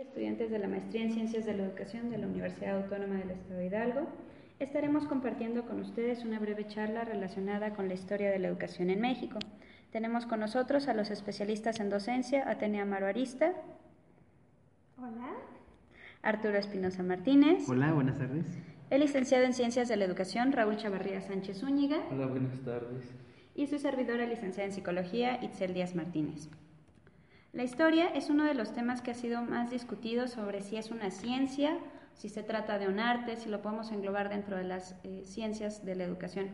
Estudiantes de la Maestría en Ciencias de la Educación de la Universidad Autónoma del Estado de Hidalgo, estaremos compartiendo con ustedes una breve charla relacionada con la historia de la educación en México. Tenemos con nosotros a los especialistas en docencia, Atenea Maruarista. Hola. Arturo Espinosa Martínez. Hola, buenas tardes. El licenciado en Ciencias de la Educación, Raúl Chavarría Sánchez Zúñiga. Hola, buenas tardes. Y su servidora licenciada en Psicología, Itzel Díaz Martínez. La historia es uno de los temas que ha sido más discutido sobre si es una ciencia, si se trata de un arte, si lo podemos englobar dentro de las eh, ciencias de la educación.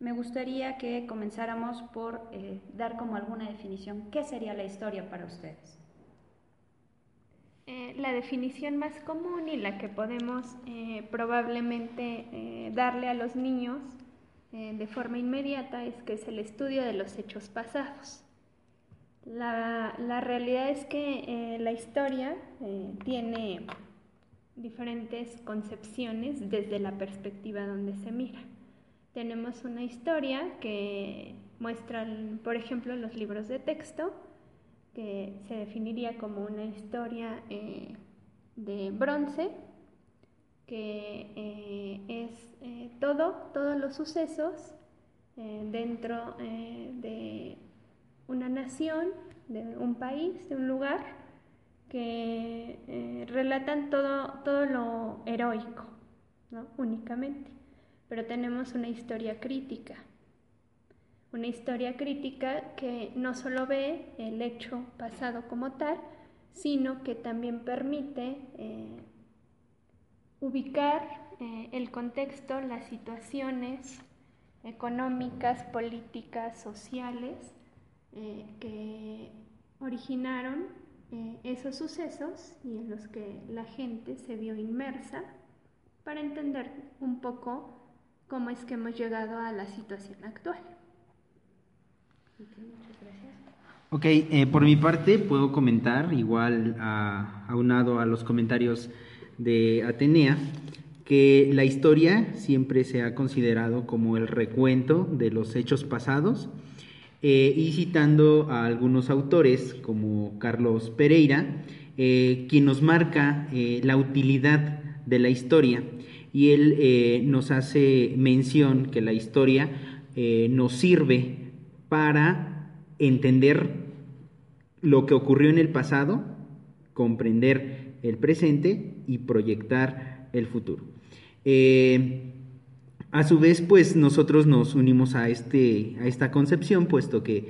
Me gustaría que comenzáramos por eh, dar como alguna definición. ¿Qué sería la historia para ustedes? Eh, la definición más común y la que podemos probablemente darle a los niños de forma inmediata es que es el estudio de los hechos pasados. La, la realidad es que eh, la historia eh, tiene diferentes concepciones desde la perspectiva donde se mira. Tenemos una historia que muestra, por ejemplo, los libros de texto, que se definiría como una historia eh, de bronce, que es todo, todos los sucesos dentro de una nación, de un país, de un lugar, que eh, relatan todo, todo lo heroico, ¿no? únicamente. Pero tenemos una historia crítica, una historia crítica que no solo ve el hecho pasado como tal, sino que también permite eh, ubicar eh, el contexto, las situaciones económicas, políticas, sociales, eh, que originaron eh, esos sucesos y en los que la gente se vio inmersa para entender un poco cómo es que hemos llegado a la situación actual. muchas gracias. Ok, eh, por mi parte puedo comentar, igual aunado a los comentarios de Atenea, que la historia siempre se ha considerado como el recuento de los hechos pasados eh, y citando a algunos autores como Carlos Pereira, eh, quien nos marca eh, la utilidad de la historia y él nos hace mención que la historia nos sirve para entender lo que ocurrió en el pasado, comprender el presente y proyectar el futuro. A su vez, pues nosotros nos unimos a, este, a esta concepción, puesto que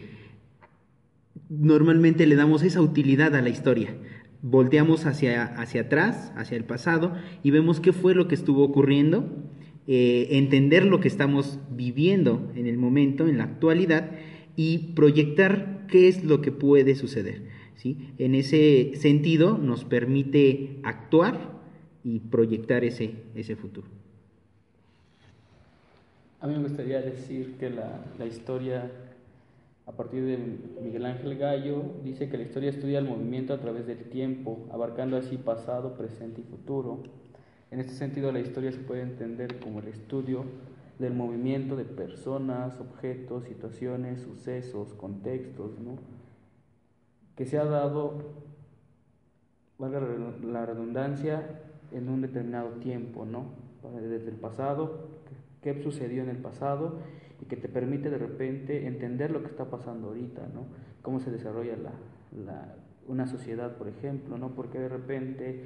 normalmente le damos esa utilidad a la historia. Volteamos hacia, hacia atrás, hacia el pasado, y vemos qué fue lo que estuvo ocurriendo, eh, entender lo que estamos viviendo en el momento, en la actualidad, y proyectar qué es lo que puede suceder. ¿sí? En ese sentido nos permite actuar y proyectar ese, ese futuro. A mí me gustaría decir que la, la historia, a partir de Miguel Ángel Gallo, dice que la historia estudia el movimiento a través del tiempo, abarcando así pasado, presente y futuro. En este sentido, la historia se puede entender como el estudio del movimiento de personas, objetos, situaciones, sucesos, contextos, ¿no? que se ha dado, valga la redundancia, en un determinado tiempo, ¿no? desde el pasado, qué sucedió en el pasado y que te permite de repente entender lo que está pasando ahorita, ¿no? Cómo se desarrolla la, una sociedad, por ejemplo, ¿no? Porque de repente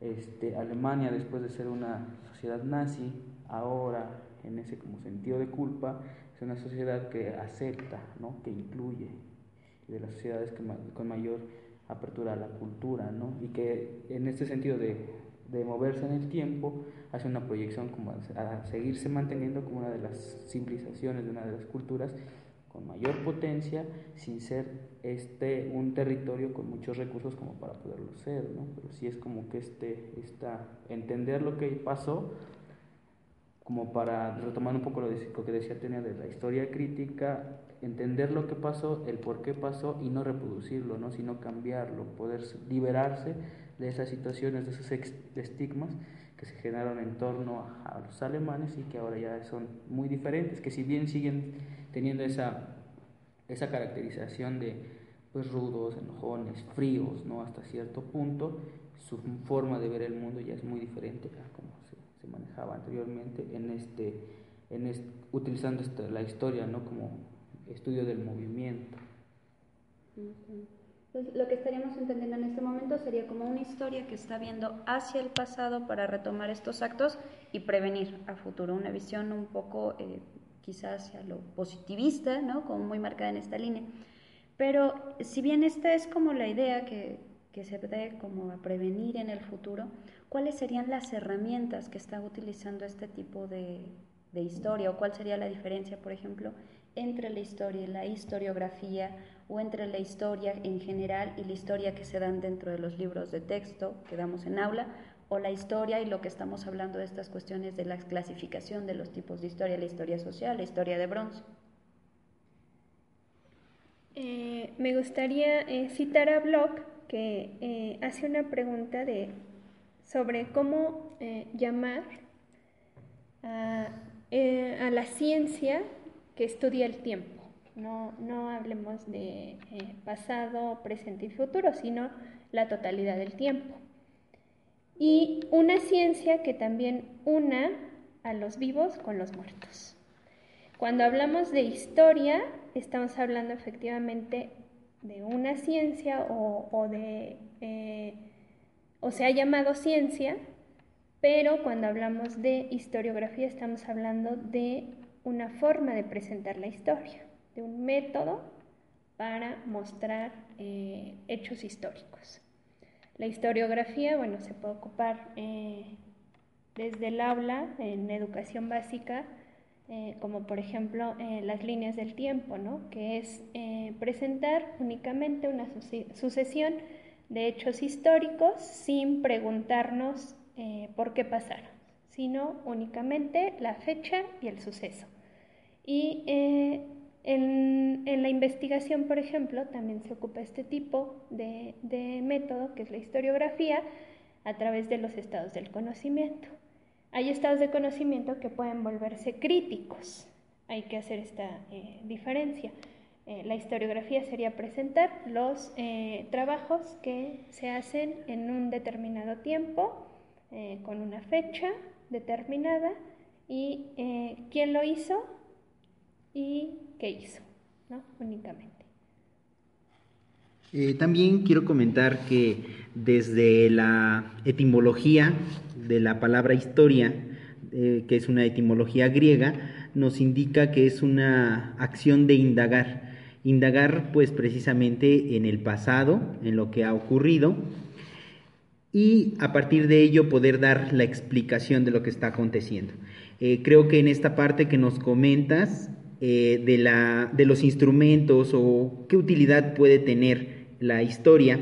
este, Alemania, después de ser una sociedad nazi, ahora en ese como sentido de culpa, es una sociedad que acepta, ¿no? Que incluye, de las sociedades con mayor apertura a la cultura, ¿no? Y que en este sentido de de moverse en el tiempo hace una proyección como a, seguirse manteniendo como una de las civilizaciones de una de las culturas con mayor potencia sin ser este un territorio con muchos recursos como para poderlo ser, ¿no? Pero sí es como que este esta entender lo que pasó como para retomar un poco lo, lo que decía Tenia de la historia crítica, entender lo que pasó, el por qué pasó y no reproducirlo, ¿no? sino cambiarlo, poder liberarse de esas situaciones, de esos estigmas que se generaron en torno a, los alemanes y que ahora ya son muy diferentes, que si bien siguen teniendo esa, esa caracterización de pues rudos, enojones, fríos, ¿no? Hasta cierto punto, su forma de ver el mundo ya es muy diferente a como se, manejaba anteriormente en este, en este, utilizando esta, la historia, ¿no? Como estudio del movimiento. Lo que estaríamos entendiendo en este momento sería como una historia que está viendo hacia el pasado para retomar estos actos y prevenir a futuro, una visión un poco eh, quizás hacia lo positivista, ¿no? como muy marcada en esta línea. Pero si bien esta es como la idea que, que se debe como a prevenir en el futuro, ¿cuáles serían las herramientas que está utilizando este tipo de, de historia o cuál sería la diferencia, por ejemplo, entre la historia y la historiografía o entre la historia en general y la historia que se dan dentro de los libros de texto que damos en aula o la historia y lo que estamos hablando de estas cuestiones de la clasificación de los tipos de historia, la historia social, la historia de bronce. Eh, me gustaría eh, citar a Bloch que eh, hace una pregunta de, sobre cómo llamar a, a la ciencia que estudia el tiempo. No, no hablemos de eh, pasado, presente y futuro, sino la totalidad del tiempo. Y una ciencia que también una a los vivos con los muertos. Cuando hablamos de historia, estamos hablando efectivamente de una ciencia o, de, eh, o se ha llamado ciencia, pero cuando hablamos de historiografía estamos hablando de una forma de presentar la historia, de un método para mostrar eh, hechos históricos. La historiografía, bueno, se puede ocupar eh, desde el aula en educación básica, eh, como por ejemplo las líneas del tiempo, ¿no? que es presentar únicamente una sucesión de hechos históricos sin preguntarnos por qué pasaron, sino únicamente la fecha y el suceso. Y eh, en, la investigación, por ejemplo, también se ocupa este tipo de, método, que es la historiografía, a través de los estados del conocimiento. Hay estados de conocimiento que pueden volverse críticos. Hay que hacer esta eh, diferencia. Eh, la historiografía sería presentar los trabajos que se hacen en un determinado tiempo, con una fecha determinada, y quién lo hizo y qué hizo, ¿no? Únicamente. Eh, también quiero comentar que desde la etimología de la palabra historia, eh, que es una etimología griega, nos indica que es una acción de indagar. Indagar pues precisamente en el pasado, en lo que ha ocurrido, y a partir de ello poder dar la explicación de lo que está aconteciendo. Eh, creo que en esta parte que nos comentas eh, de, la, de los instrumentos o qué utilidad puede tener la historia,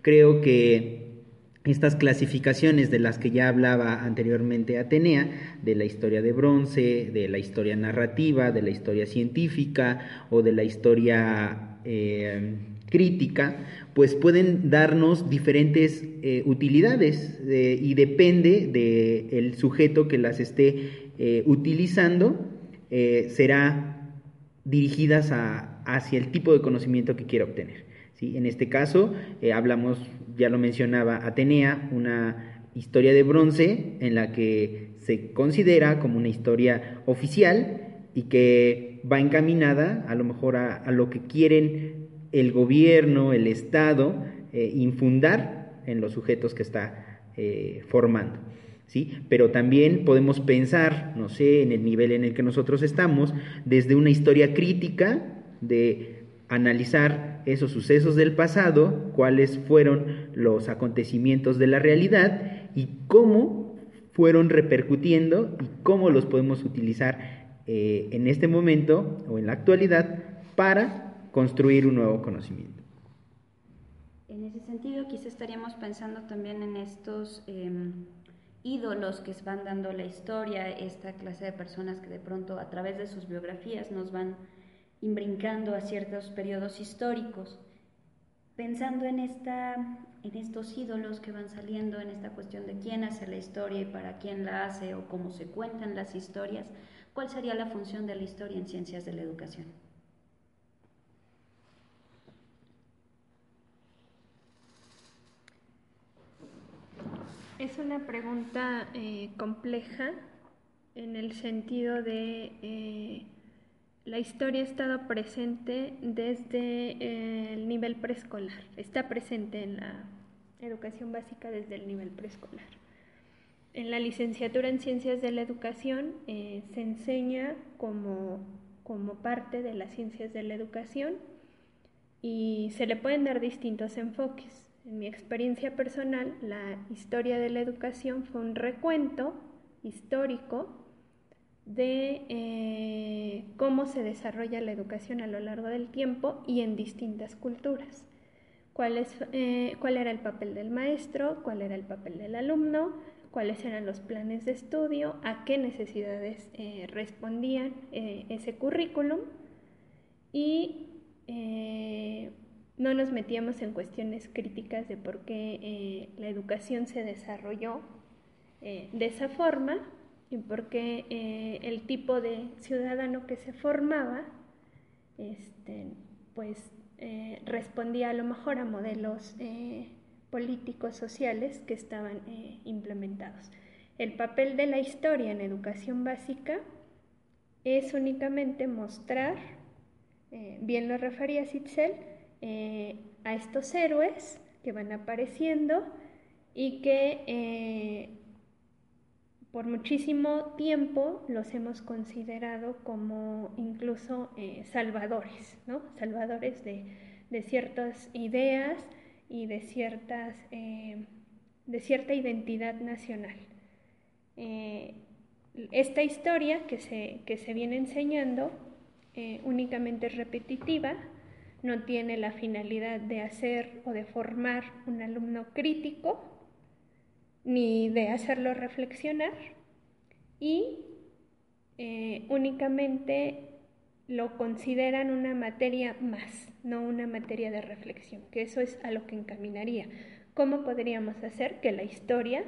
creo que estas clasificaciones de las que ya hablaba anteriormente Atenea, de la historia de bronce, de la historia narrativa, de la historia científica o de la historia eh, crítica, pues pueden darnos diferentes eh, utilidades y depende del sujeto que las esté utilizando, será dirigidas hacia el tipo de conocimiento que quiera obtener. ¿sí? En este caso, eh, hablamos, ya lo mencionaba Atenea, una historia de bronce en la que se considera como una historia oficial y que va encaminada a lo mejor a, lo que quieren el gobierno, el Estado, eh, infundar en los sujetos que está eh, formando. ¿sí? Pero también podemos pensar, no sé, en el nivel en el que nosotros estamos, desde una historia crítica de analizar esos sucesos del pasado, cuáles fueron los acontecimientos de la realidad y cómo fueron repercutiendo y cómo los podemos utilizar eh, en este momento o en la actualidad para construir un nuevo conocimiento. En ese sentido, quizá estaríamos pensando también en estos... Em, ídolos que van dando la historia, esta clase de personas que de pronto a través de sus biografías nos van imbrincando a ciertos periodos históricos, pensando en, esta, en estos ídolos que van saliendo, en esta cuestión de quién hace la historia y para quién la hace o cómo se cuentan las historias, ¿cuál sería la función de la historia en ciencias de la educación? Es una pregunta eh, compleja en el sentido de eh, la historia ha estado presente desde eh, el nivel preescolar, está presente en la educación básica desde el nivel preescolar. En la licenciatura en ciencias de la educación se enseña como, como parte de las ciencias de la educación y se le pueden dar distintos enfoques. En mi experiencia personal, la historia de la educación fue un recuento histórico de eh, cómo se desarrolla la educación a lo largo del tiempo y en distintas culturas. Cuál, es, eh, cuál era el papel del maestro, cuál era el papel del alumno, cuáles eran los planes de estudio, a qué necesidades eh, respondían ese currículum y no nos metíamos en cuestiones críticas de por qué la educación se desarrolló de esa forma, y porque eh, el tipo de ciudadano que se formaba, este, pues eh, respondía a lo mejor a modelos eh, políticos sociales que estaban implementados. El papel de la historia en educación básica es únicamente mostrar, bien lo refería Sitzel, a estos héroes que van apareciendo y que por muchísimo tiempo los hemos considerado como incluso eh, salvadores, ¿no? Salvadores de, ciertas ideas y de, ciertas, eh, de cierta identidad nacional. Eh, esta historia que se, que se viene enseñando únicamente es repetitiva, no tiene la finalidad de hacer o de formar un alumno crítico, ni de hacerlo reflexionar y eh, únicamente lo consideran una materia más, no una materia de reflexión, que eso es a lo que encaminaría. ¿Cómo podríamos hacer que la historia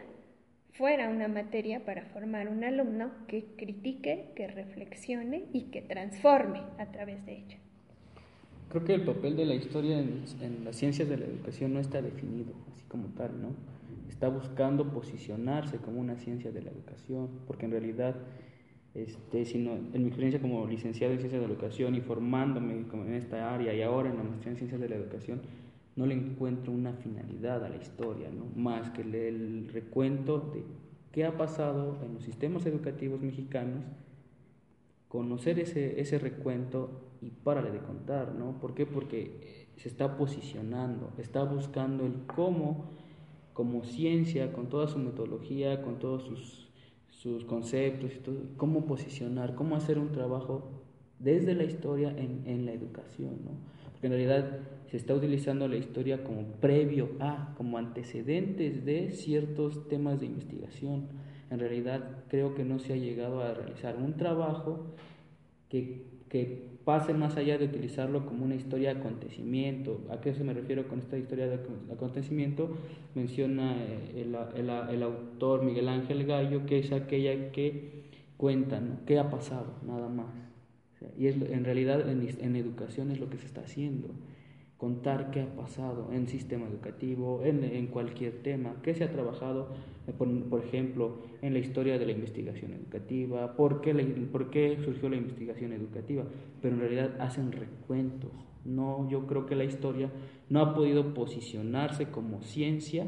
fuera una materia para formar un alumno que critique, que reflexione y que transforme a través de ella? Creo que el papel de la historia en, en las ciencias de la educación no está definido, así como tal, ¿no? está buscando posicionarse como una ciencia de la educación, porque en realidad, este, sino, en mi experiencia como licenciado en ciencias de la educación y formándome en esta área y ahora en la maestría en ciencias de la educación, no le encuentro una finalidad a la historia, ¿no? más que el recuento de qué ha pasado en los sistemas educativos mexicanos, conocer ese, ese recuento y párale de contar, ¿no? ¿Por qué? Porque se está posicionando, está buscando el cómo como ciencia, con toda su metodología, con todos sus, sus conceptos y todo, cómo posicionar, cómo hacer un trabajo desde la historia en, en la educación, ¿no? Porque en realidad se está utilizando la historia como previo a, como antecedentes de ciertos temas de investigación. En realidad creo que no se ha llegado a realizar un trabajo que, que pase más allá de utilizarlo como una historia de acontecimiento. ¿A qué se me refiero con esta historia de acontecimiento? Menciona eh, el, el, autor Miguel Ángel Gallo, que es aquella que cuenta qué ha pasado, nada más. y es, en realidad en, en educación es lo que se está haciendo contar qué ha pasado en sistema educativo, en, cualquier tema, qué se ha trabajado, eh, por, ejemplo, en la historia de la investigación educativa, por qué, por qué surgió la investigación educativa, pero en realidad hacen recuentos. No, yo creo que la historia no ha podido posicionarse como ciencia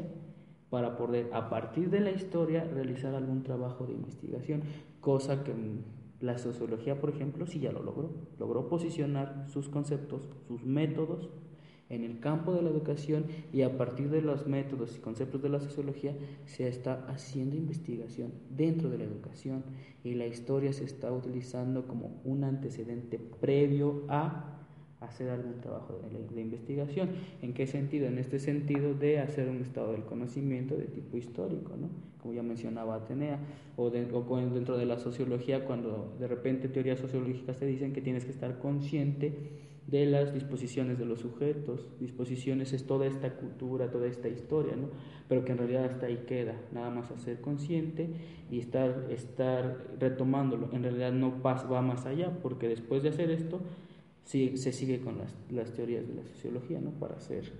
para poder, a partir de la historia, realizar algún trabajo de investigación, cosa que la sociología, por ejemplo, sí ya lo logró. Logró posicionar sus conceptos, sus métodos en el campo de la educación y a partir de los métodos y conceptos de la sociología se está haciendo investigación dentro de la educación y la historia se está utilizando como un antecedente previo a hacer algún trabajo de, investigación. ¿En qué sentido? En este sentido de hacer un estado del conocimiento de tipo histórico, ¿no? como ya mencionaba Atenea, o, o dentro de la sociología, cuando de repente teorías sociológicas te dicen que tienes que estar consciente de las disposiciones de los sujetos. Disposiciones es toda esta cultura, toda esta historia, ¿no? pero que en realidad hasta ahí queda, nada más a ser consciente y estar, estar retomándolo. En realidad no va más allá, porque después de hacer esto, sí, se sigue con las, las, teorías de la sociología ¿no? para hacer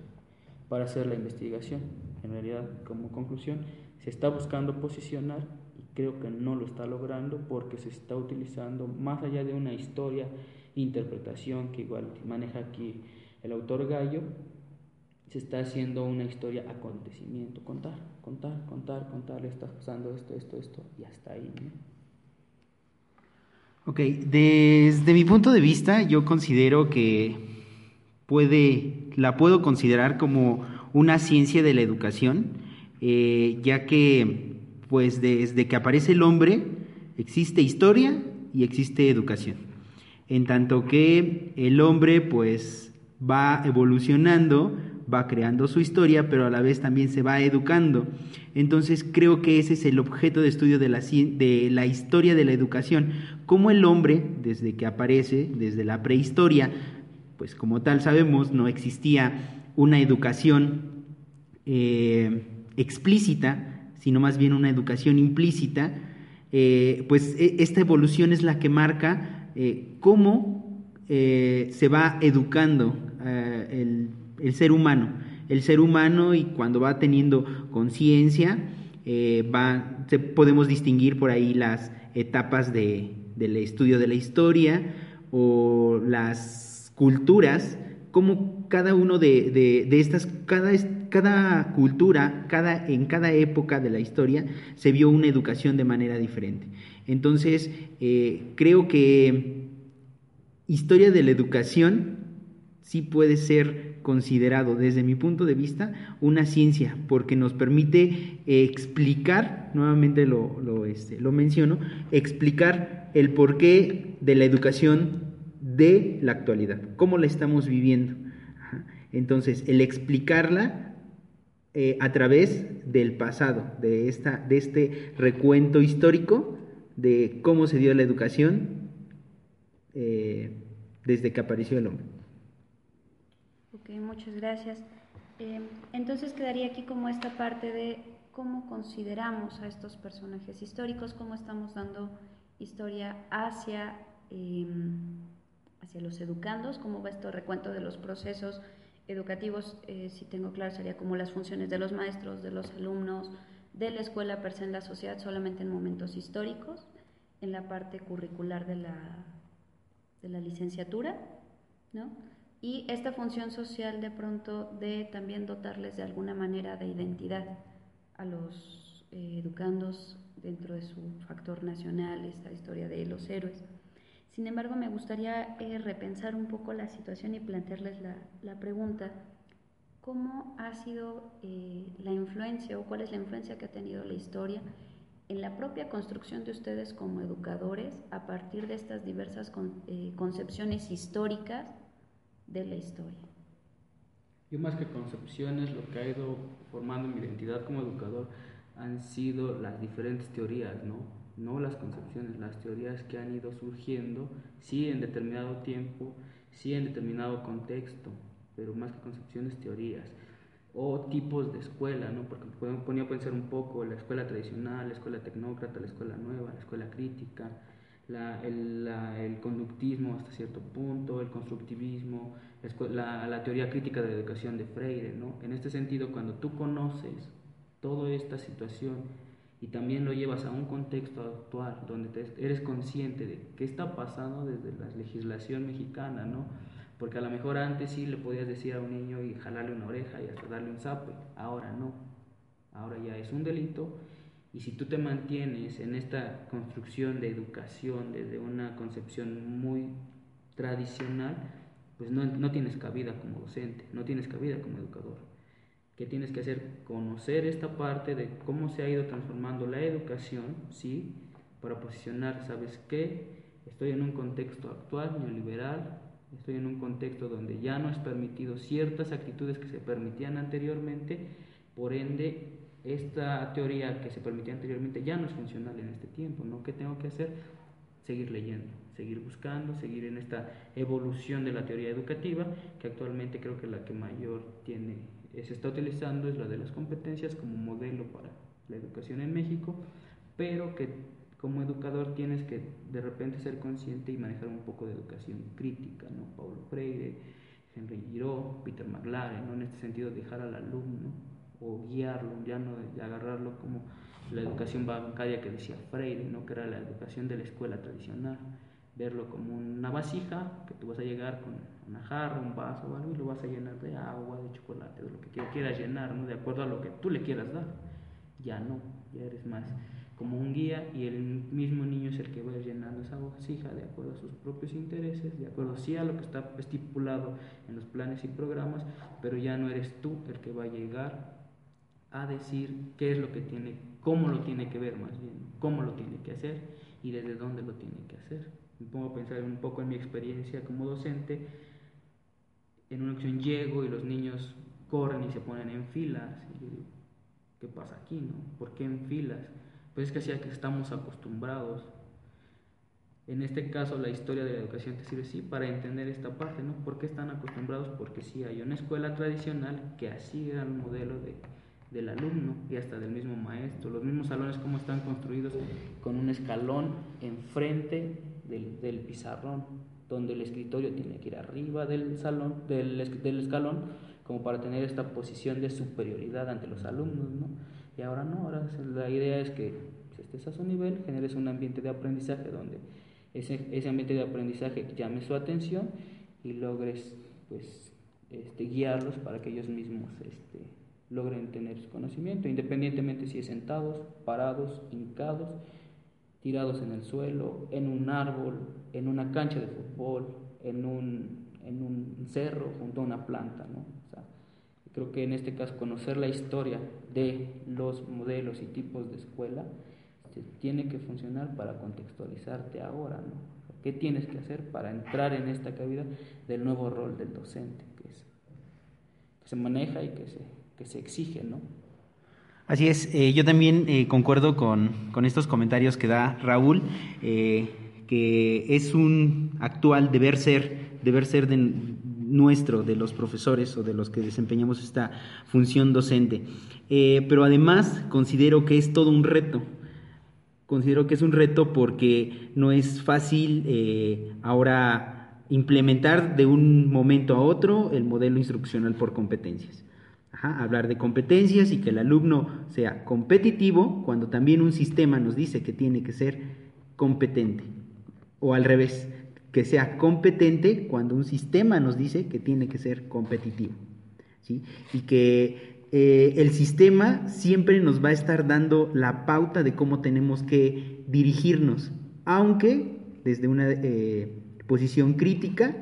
para hacer la investigación. En realidad, como conclusión, se está buscando posicionar y creo que no lo está logrando porque se está utilizando más allá de una historia, interpretación que igual maneja aquí el autor Gallo, se está haciendo una historia acontecimiento, contar, contar, contar, contar, le está pasando esto, esto, esto, y hasta ahí. Ok, desde mi punto de vista, yo considero que puede, la puedo considerar como una ciencia de la educación, eh, ya que, pues, desde que aparece el hombre, existe historia y existe educación. En tanto que el hombre, pues, va evolucionando va creando su historia, pero a la vez también se va educando. Entonces creo que ese es el objeto de estudio de la, de la historia de la educación, cómo el hombre, desde que aparece, desde la prehistoria, pues como tal sabemos, no existía una educación eh, explícita, sino más bien una educación implícita, eh, pues e, esta evolución es la que marca eh, cómo se va educando el el ser humano. El ser humano y cuando va teniendo conciencia, eh, podemos distinguir por ahí las etapas de, del estudio de la historia o las culturas, como cada uno de, estas, cada, cada cultura, cada, en cada época de la historia se vio una educación de manera diferente. Entonces, eh, creo que historia de la educación sí puede ser considerado desde mi punto de vista una ciencia porque nos permite explicar, nuevamente lo, lo, este, lo menciono, explicar el porqué de la educación de la actualidad, cómo la estamos viviendo. Entonces, el explicarla eh, a través del pasado, de, esta, de este recuento histórico de cómo se dio la educación eh, desde que apareció el hombre. Ok, muchas gracias. Eh, entonces quedaría aquí como esta parte de cómo consideramos a estos personajes históricos, cómo estamos dando historia hacia, em, hacia los educandos, cómo va este recuento de los procesos educativos, eh, si tengo claro, sería como las funciones de los maestros, de los alumnos, de la escuela per se en la sociedad, solamente en momentos históricos, en la parte curricular de la, de la licenciatura, ¿no? y esta función social de pronto de también dotarles de alguna manera de identidad a los eh, educandos dentro de su factor nacional, esta historia de los héroes. Sin embargo, me gustaría eh, repensar un poco la situación y plantearles la, pregunta, ¿cómo ha sido eh, la influencia o cuál es la influencia que ha tenido la historia en la propia construcción de ustedes como educadores a partir de estas diversas concepciones históricas de la historia. Yo más que concepciones, lo que ha ido formando mi identidad como educador han sido las diferentes teorías, ¿no? No las concepciones, las teorías que han ido surgiendo, sí en determinado tiempo, sí en determinado contexto, pero más que concepciones, teorías. O tipos de escuela, ¿no? Porque ponía a pensar un poco la escuela tradicional, la escuela tecnócrata, la escuela nueva, la escuela crítica, la, el, el, conductismo hasta cierto punto, el constructivismo, la, la, teoría crítica de la educación de Freire. ¿no? En este sentido, cuando tú conoces toda esta situación y también lo llevas a un contexto actual, donde eres consciente de qué está pasando desde la legislación mexicana, ¿no? Porque a lo mejor antes sí le podías decir a un niño y jalarle una oreja y hasta darle un zape, ahora no, ahora ya es un delito y si tú te mantienes en esta construcción de educación desde una concepción muy tradicional, pues no, no, tienes cabida como docente, no tienes cabida como educador. ¿Qué tienes que hacer? Conocer esta parte de cómo se ha ido transformando la educación, ¿sí? Para posicionar, ¿sabes qué? Estoy en un contexto actual neoliberal, estoy en un contexto donde ya no es permitido ciertas actitudes que se permitían anteriormente, por ende esta teoría que se permitía anteriormente ya no es funcional en este tiempo, ¿no? ¿Qué tengo que hacer? Seguir leyendo, seguir buscando, seguir en esta evolución de la teoría educativa, que actualmente creo que la que mayor tiene, se está utilizando es la de las competencias como modelo para la educación en México, pero que como educador tienes que de repente ser consciente y manejar un poco de educación crítica, ¿no? Paulo Freire, Henry Giraud, Peter McLaren, ¿no? en este sentido dejar al alumno o guiarlo, ya no agarrarlo como la educación bancaria que decía Freire, ¿no? que era la educación de la escuela tradicional, verlo como una vasija que tú vas a llegar con una jarra, un vaso algo y lo vas a llenar de agua, de chocolate, de lo que quieras llenar, ¿no? de acuerdo a lo que tú le quieras dar. Ya no, ya eres más como un guía y el mismo niño es el que va llenando esa vasija de acuerdo a sus propios intereses, de acuerdo sí a lo que está estipulado en los planes y programas, pero ya no eres tú el que va a llegar a decir qué es lo que tiene, cómo lo tiene que ver más bien, cómo lo tiene que hacer y desde dónde lo tiene que hacer. Me pongo a pensar un poco en mi experiencia como docente, en una ocasión llego y los niños corren y se ponen en filas y yo digo, ¿qué pasa aquí? No? ¿Por qué en filas? Pues es que así que estamos acostumbrados. En este caso, la historia de la educación te sirve sí para entender esta parte, ¿no? ¿Por qué están acostumbrados? Porque sí hay una escuela tradicional que así era el modelo de, del alumno y hasta del mismo maestro. Los mismos salones, como están construidos con un escalón enfrente del, del pizarrón, donde el escritorio tiene que ir arriba del salón, del, del escalón, como para tener esta posición de superioridad ante los alumnos, ¿no? Y ahora no, ahora la idea es que estés a su nivel, generes un ambiente de aprendizaje donde ese, ese ambiente de aprendizaje llame su atención y logres pues, este, guiarlos para que ellos mismos este, logren tener su conocimiento, independientemente si es sentados, parados, hincados, tirados en el suelo, en un árbol, en una cancha de fútbol, en un, en un cerro, junto a una planta. ¿no? Creo que en este caso conocer la historia de los modelos y tipos de escuela tiene que funcionar para contextualizarte ahora, ¿no? ¿Qué tienes que hacer para entrar en esta cavidad del nuevo rol del docente que, se maneja y que se, que se exige, ¿no? Así es, eh, yo también eh, concuerdo con, con, estos comentarios que da Raúl, eh, que es un actual deber ser, deber ser de, nuestro, de los profesores o de los que desempeñamos esta función docente. Eh, pero además considero que es todo un reto. Considero que es un reto porque no es fácil eh, ahora implementar de un momento a otro el modelo instruccional por competencias. hablar de competencias y que el alumno sea competitivo cuando también un sistema nos dice que tiene que ser competente. O al revés, que sea competente cuando un sistema nos dice que tiene que ser competitivo. ¿sí? Y que eh, el sistema siempre nos va a estar dando la pauta de cómo tenemos que dirigirnos, aunque desde una eh, posición crítica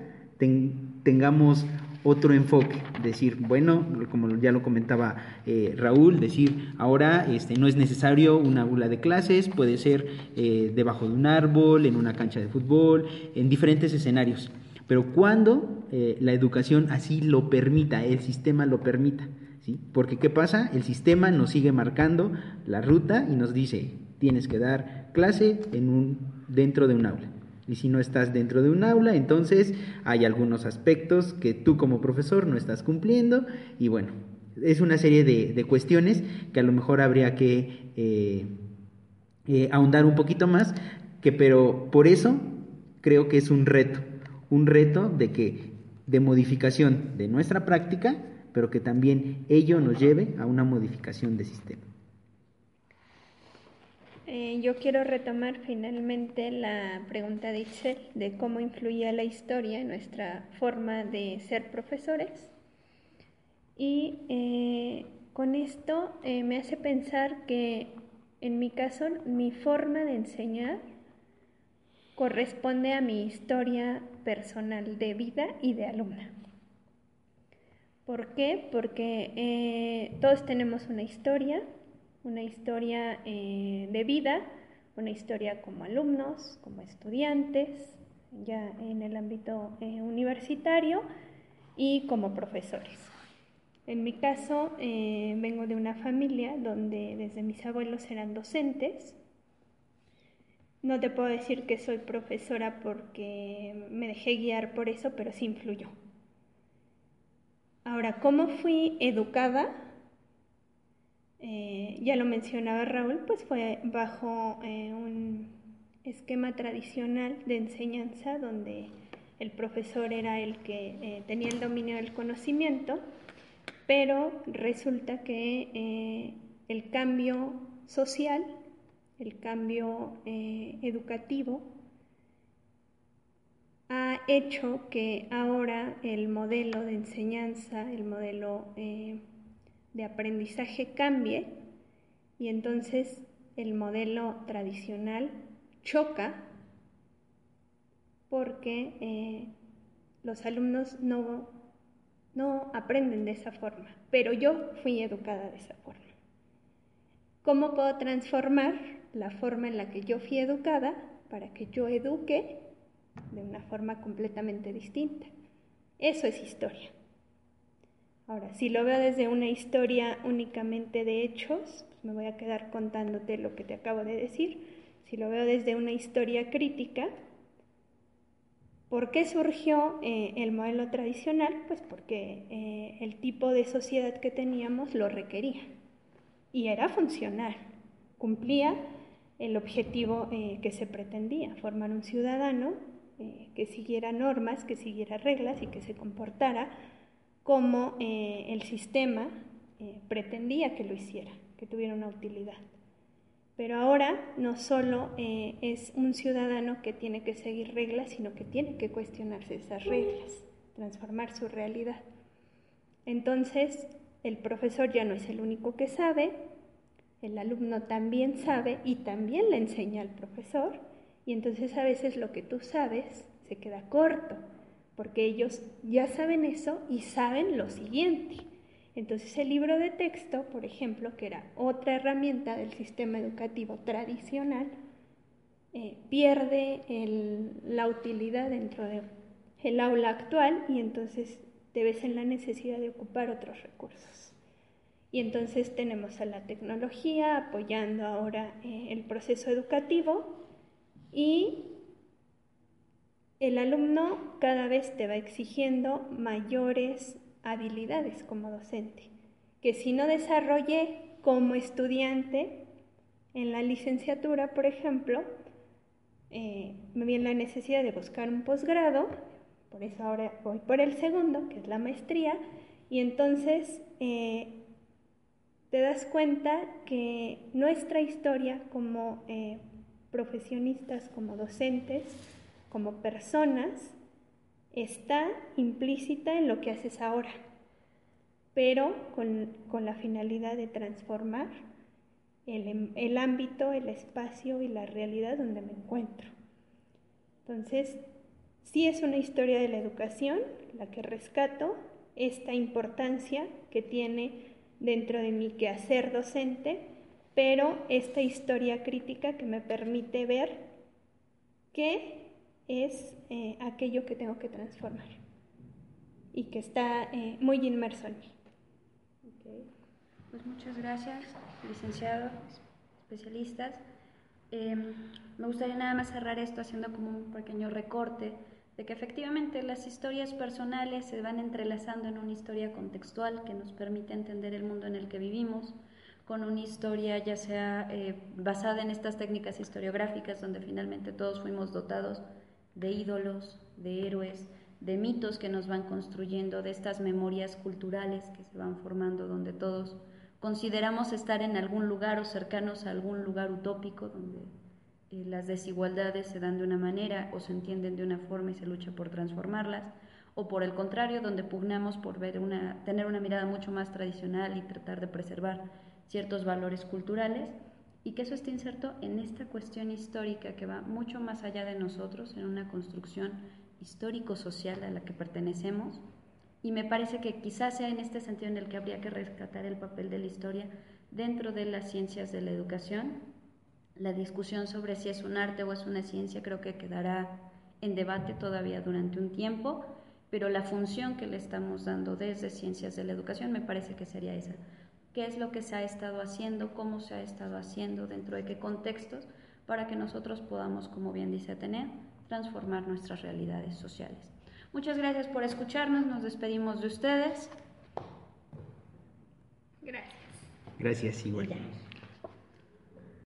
tengamos otro enfoque, decir, bueno, como ya lo comentaba eh, Raúl, decir, ahora este, no es necesario una aula de clases, puede ser eh, debajo de un árbol, en una cancha de fútbol, en diferentes escenarios, pero cuando eh, la educación así lo permita, el sistema lo permita, ¿sí? Porque ¿qué pasa? El sistema nos sigue marcando la ruta y nos dice, tienes que dar clase en un, dentro de un aula. Y si no estás dentro de un aula, entonces hay algunos aspectos que tú como profesor no estás cumpliendo y bueno, es una serie de, cuestiones que a lo mejor habría que eh, eh, ahondar un poquito más, que pero por eso creo que es un reto, un reto de que de modificación de nuestra práctica, pero que también ello nos lleve a una modificación de sistema. Eh, yo quiero retomar finalmente la pregunta de Itzel de cómo influía la historia en nuestra forma de ser profesores. Y eh, con esto eh, me hace pensar que en mi caso mi forma de enseñar corresponde a mi historia personal de vida y de alumna. ¿Por qué? Porque todos tenemos una historia, una historia eh, de vida, una historia como alumnos, como estudiantes, ya en el ámbito eh, universitario y como profesores. En mi caso, eh, vengo de una familia donde desde mis abuelos eran docentes. No te puedo decir que soy profesora porque me dejé guiar por eso, pero sí influyó. Ahora, ¿cómo fui educada? Eh, ya lo mencionaba Raúl, pues fue bajo eh, un esquema tradicional de enseñanza donde el profesor era el que eh, tenía el dominio del conocimiento, pero resulta que el cambio social, el cambio educativo, ha hecho que ahora el modelo de enseñanza, el modelo de aprendizaje cambie y entonces el modelo tradicional choca porque eh, los alumnos no, no aprenden de esa forma, pero yo fui educada de esa forma. ¿Cómo puedo transformar la forma en la que yo fui educada para que yo eduque de una forma completamente distinta? Eso es historia. Ahora, si lo veo desde una historia únicamente de hechos, pues me voy a quedar contándote lo que te acabo de decir. Si lo veo desde una historia crítica, ¿por qué surgió eh, el modelo tradicional? Pues porque eh, el tipo de sociedad que teníamos lo requería y era funcional, cumplía el objetivo eh, que se pretendía, formar un ciudadano que siguiera normas, que siguiera reglas y que se comportara como eh, el sistema eh, pretendía que lo hiciera, que tuviera una utilidad. Pero ahora no solo eh, es un ciudadano que tiene que seguir reglas, sino que tiene que cuestionarse esas reglas, transformar su realidad. Entonces, el profesor ya no es el único que sabe, el alumno también sabe y también le enseña al profesor, y entonces a veces lo que tú sabes se queda corto porque ellos ya saben eso y saben lo siguiente. Entonces el libro de texto, por ejemplo, que era otra herramienta del sistema educativo tradicional, eh, pierde la utilidad dentro del aula actual y entonces te ves en la necesidad de ocupar otros recursos. Y entonces tenemos a la tecnología apoyando ahora eh, el proceso educativo y el alumno cada vez te va exigiendo mayores habilidades como docente, que si no desarrollé como estudiante en la licenciatura, por ejemplo, eh, me viene la necesidad de buscar un posgrado, por eso ahora voy por el segundo, que es la maestría, y entonces eh, te das cuenta que nuestra historia como eh, profesionistas, como docentes, como personas está implícita en lo que haces ahora, pero con, la finalidad de transformar el, el ámbito, el espacio y la realidad donde me encuentro. Entonces, sí es una historia de la educación la que rescato, esta importancia que tiene dentro de mi quehacer docente, pero esta historia crítica que me permite ver que es eh, aquello que tengo que transformar y que está eh, muy inmerso en mí. Pues muchas gracias, licenciados, especialistas. Em, me gustaría nada más cerrar esto haciendo como un pequeño recorte de que efectivamente las historias personales se van entrelazando en una historia contextual que nos permite entender el mundo en el que vivimos, con una historia ya sea eh, basada en estas técnicas historiográficas donde finalmente todos fuimos dotados de ídolos, de héroes, de mitos que nos van construyendo, de estas memorias culturales que se van formando, donde todos consideramos estar en algún lugar o cercanos a algún lugar utópico, donde eh, las desigualdades se dan de una manera o se entienden de una forma y se lucha por transformarlas, o por el contrario, donde pugnamos por tener una mirada mucho más tradicional y tratar de preservar ciertos valores culturales y que eso esté inserto en esta cuestión histórica que va mucho más allá de nosotros, en una construcción histórico-social a la que pertenecemos. Y me parece que quizás sea en este sentido en el que habría que rescatar el papel de la historia dentro de las ciencias de la educación. La discusión sobre si es un arte o es una ciencia creo que quedará en debate todavía durante un tiempo, pero la función que le estamos dando desde ciencias de la educación me parece que sería esa, qué es lo que se ha estado haciendo, cómo se ha estado haciendo, dentro de qué contextos, para que nosotros podamos, como bien dice Atenea, transformar nuestras realidades sociales. Muchas gracias por escucharnos, nos despedimos de ustedes. Gracias. Gracias, igual.